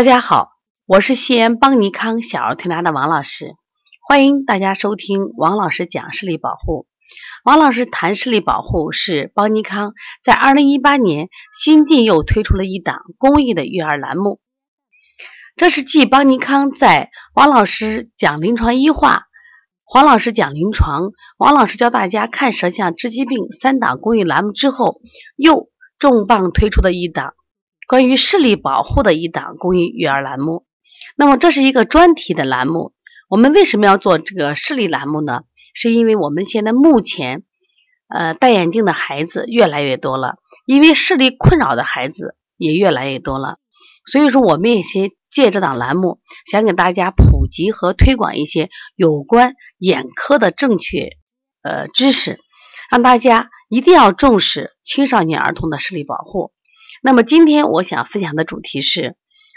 大家好，我是西安邦尼康小儿推拿的王老师，欢迎大家收听王老师讲视力保护。王老师谈视力保护是邦尼康在二零一八年新近又推出了一档公益的育儿栏目。这是继邦尼康在王老师讲临床医话、黄老师讲临床、王老师教大家看舌象治疾病三档公益栏目之后，又重磅推出的一档。关于视力保护的一档公益育儿栏目，那么这是一个专题的栏目。我们为什么要做这个视力栏目呢？是因为我们现在目前，呃，戴眼镜的孩子越来越多了，因为视力困扰的孩子也越来越多了。所以说，我们也先借这档栏目，想给大家普及和推广一些有关眼科的正确呃知识，让大家一定要重视青少年儿童的视力保护。那么今天我想分享的主题是：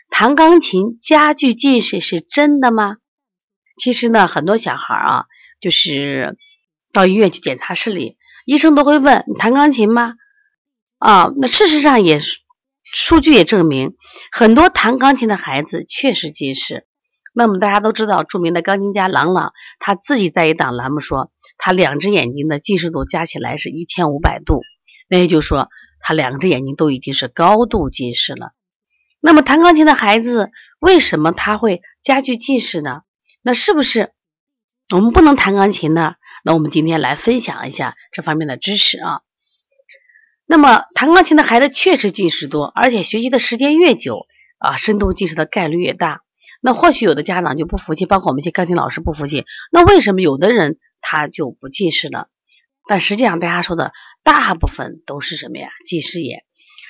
弹钢琴加剧近视是真的吗？其实呢，很多小孩啊，就是到医院去检查视力，医生都会问你弹钢琴吗？啊，那事实上也数据也证明，很多弹钢琴的孩子确实近视。那么大家都知道，著名的钢琴家郎朗他自己在一档栏目说，他两只眼睛的近视度加起来是一千五百度，那也就是说。他两只眼睛都已经是高度近视了。那么弹钢琴的孩子为什么他会加剧近视呢？那是不是我们不能弹钢琴呢？那我们今天来分享一下这方面的知识啊。那么弹钢琴的孩子确实近视多，而且学习的时间越久啊，深度近视的概率越大。那或许有的家长就不服气，包括我们一些钢琴老师不服气。那为什么有的人他就不近视呢？但实际上，大家说的大部分都是什么呀？近视眼。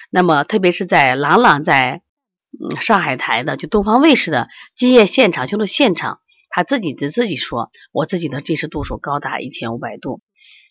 那么，特别是在郎朗在嗯上海台的就东方卫视的今夜现场秀的现场，他自己的自己说，我自己的近视度数高达一千五百度。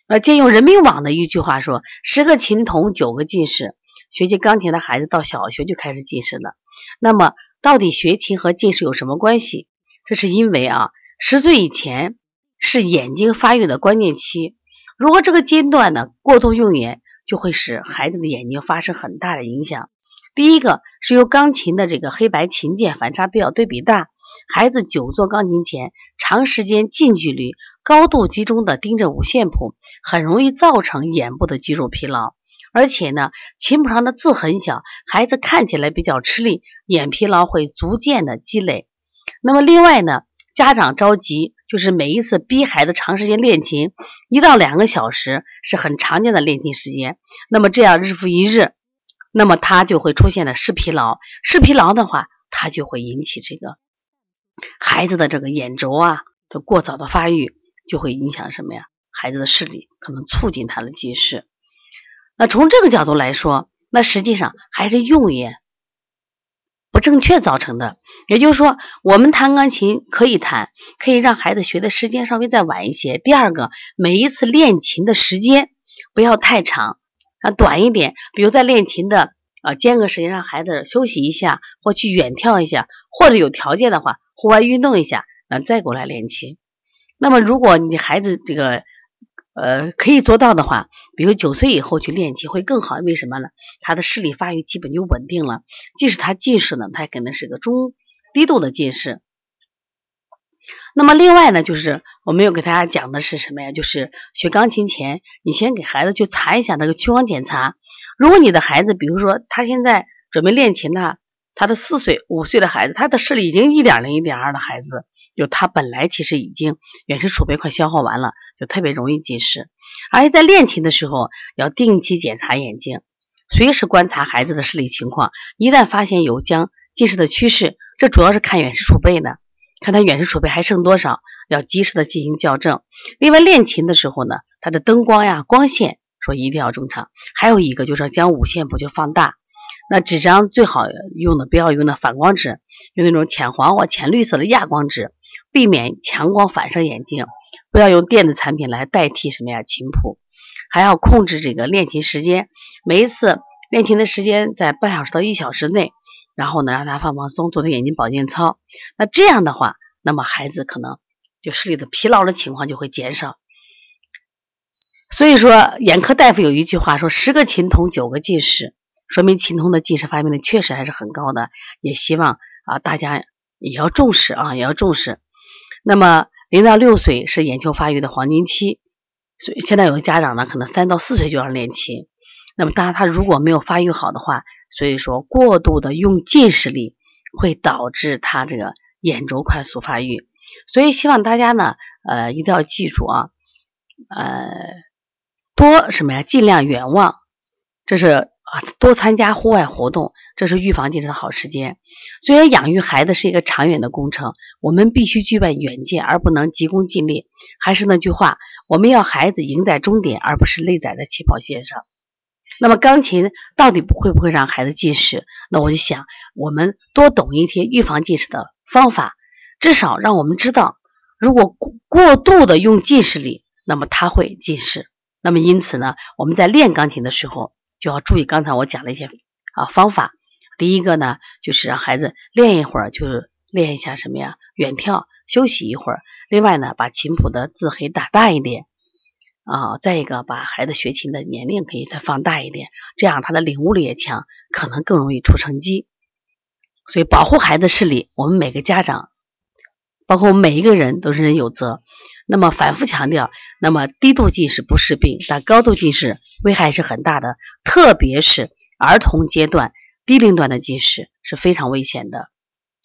呃，借用人民网的一句话说，十个琴童九个近视。学习钢琴的孩子到小学就开始近视了。那么，到底学琴和近视有什么关系？这是因为啊，十岁以前是眼睛发育的关键期。如果这个阶段呢过度用眼，就会使孩子的眼睛发生很大的影响。第一个是由钢琴的这个黑白琴键反差比较对比大，孩子久坐钢琴前，长时间近距离、高度集中的盯着五线谱，很容易造成眼部的肌肉疲劳。而且呢，琴谱上的字很小，孩子看起来比较吃力，眼疲劳会逐渐的积累。那么另外呢？家长着急，就是每一次逼孩子长时间练琴，一到两个小时是很常见的练琴时间。那么这样日复一日，那么他就会出现的视疲劳。视疲劳的话，它就会引起这个孩子的这个眼轴啊的过早的发育，就会影响什么呀？孩子的视力可能促进他的近视。那从这个角度来说，那实际上还是用眼。正确造成的，也就是说，我们弹钢琴可以弹，可以让孩子学的时间稍微再晚一些。第二个，每一次练琴的时间不要太长，啊，短一点，比如在练琴的啊间隔时间，让孩子休息一下，或去远眺一下，或者有条件的话，户外运动一下，啊，再过来练琴。那么，如果你孩子这个。呃，可以做到的话，比如九岁以后去练琴会更好。为什么呢？他的视力发育基本就稳定了。即使他近视呢，他可能是个中低度的近视。那么另外呢，就是我们要给大家讲的是什么呀？就是学钢琴前，你先给孩子去查一下那个屈光检查。如果你的孩子，比如说他现在准备练琴呢。他的四岁、五岁的孩子，他的视力已经一点零、一点二的孩子，就他本来其实已经远视储备快消耗完了，就特别容易近视。而且在练琴的时候，要定期检查眼睛，随时观察孩子的视力情况。一旦发现有将近视的趋势，这主要是看远视储备呢，看他远视储备还剩多少，要及时的进行校正。另外，练琴的时候呢，他的灯光呀、光线说一定要正常。还有一个就是将五线谱就放大。那纸张最好用的不要用那反光纸，用那种浅黄或浅绿色的亚光纸，避免强光反射眼睛。不要用电子产品来代替什么呀琴谱，还要控制这个练琴时间，每一次练琴的时间在半小时到一小时内，然后呢让他放放松，做做眼睛保健操。那这样的话，那么孩子可能就视力的疲劳的情况就会减少。所以说，眼科大夫有一句话说：十个琴童九个近视。说明琴童的近视发病率确实还是很高的，也希望啊，大家也要重视啊，也要重视。那么零到六岁是眼球发育的黄金期，所以现在有的家长呢，可能三到四岁就要练琴。那么当然他如果没有发育好的话，所以说过度的用近视力会导致他这个眼轴快速发育。所以希望大家呢，呃，一定要记住啊，呃，多什么呀？尽量远望，这是啊，多参加户外活动，这是预防近视的好时间。虽然养育孩子是一个长远的工程，我们必须具备远见，而不能急功近利。还是那句话，我们要孩子赢在终点，而不是累在在起跑线上。那么钢琴到底会不会让孩子近视？那我就想，我们多懂一些预防近视的方法。至少让我们知道，如果过过度的用近视力，那么他会近视。那么因此呢，我们在练钢琴的时候就要注意刚才我讲的一些啊方法。第一个呢，就是让孩子练一会儿，就是练一下什么呀？远眺，休息一会儿。另外呢，把琴谱的字可以打大一点啊。再一个，把孩子学琴的年龄可以再放大一点，这样他的领悟力也强，可能更容易出成绩。所以保护孩子视力，我们每个家长。包括每一个人都是人有责，那么反复强调，那么低度近视不是病，但高度近视危害是很大的，特别是儿童阶段低龄段的近视是非常危险的，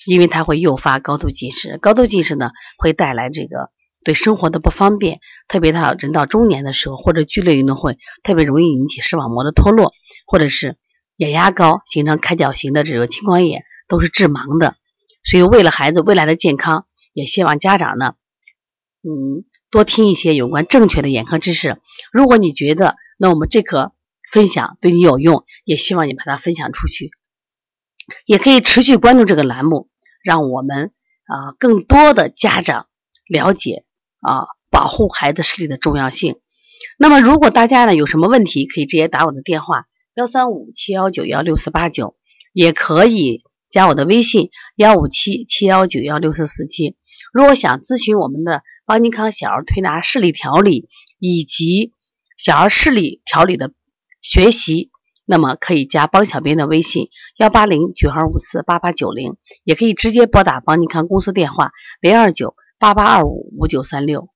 因为它会诱发高度近视，高度近视呢会带来这个对生活的不方便，特别到人到中年的时候或者剧烈运动会，特别容易引起视网膜的脱落，或者是眼压高形成开角型的这个青光眼，都是致盲的，所以为了孩子未来的健康。也希望家长呢，嗯，多听一些有关正确的眼科知识。如果你觉得那我们这课分享对你有用，也希望你把它分享出去。也可以持续关注这个栏目，让我们啊更多的家长了解啊保护孩子视力的重要性。那么，如果大家呢有什么问题，可以直接打我的电话幺三五七幺九幺六四八九，也可以。加我的微信幺五七七幺九幺六四四七。如果想咨询我们的邦尼康小儿推拿视力调理以及小儿视力调理的学习，那么可以加邦小编的微信幺八零九二五四八八九零，也可以直接拨打邦尼康公司电话零二九八八二五五九三六。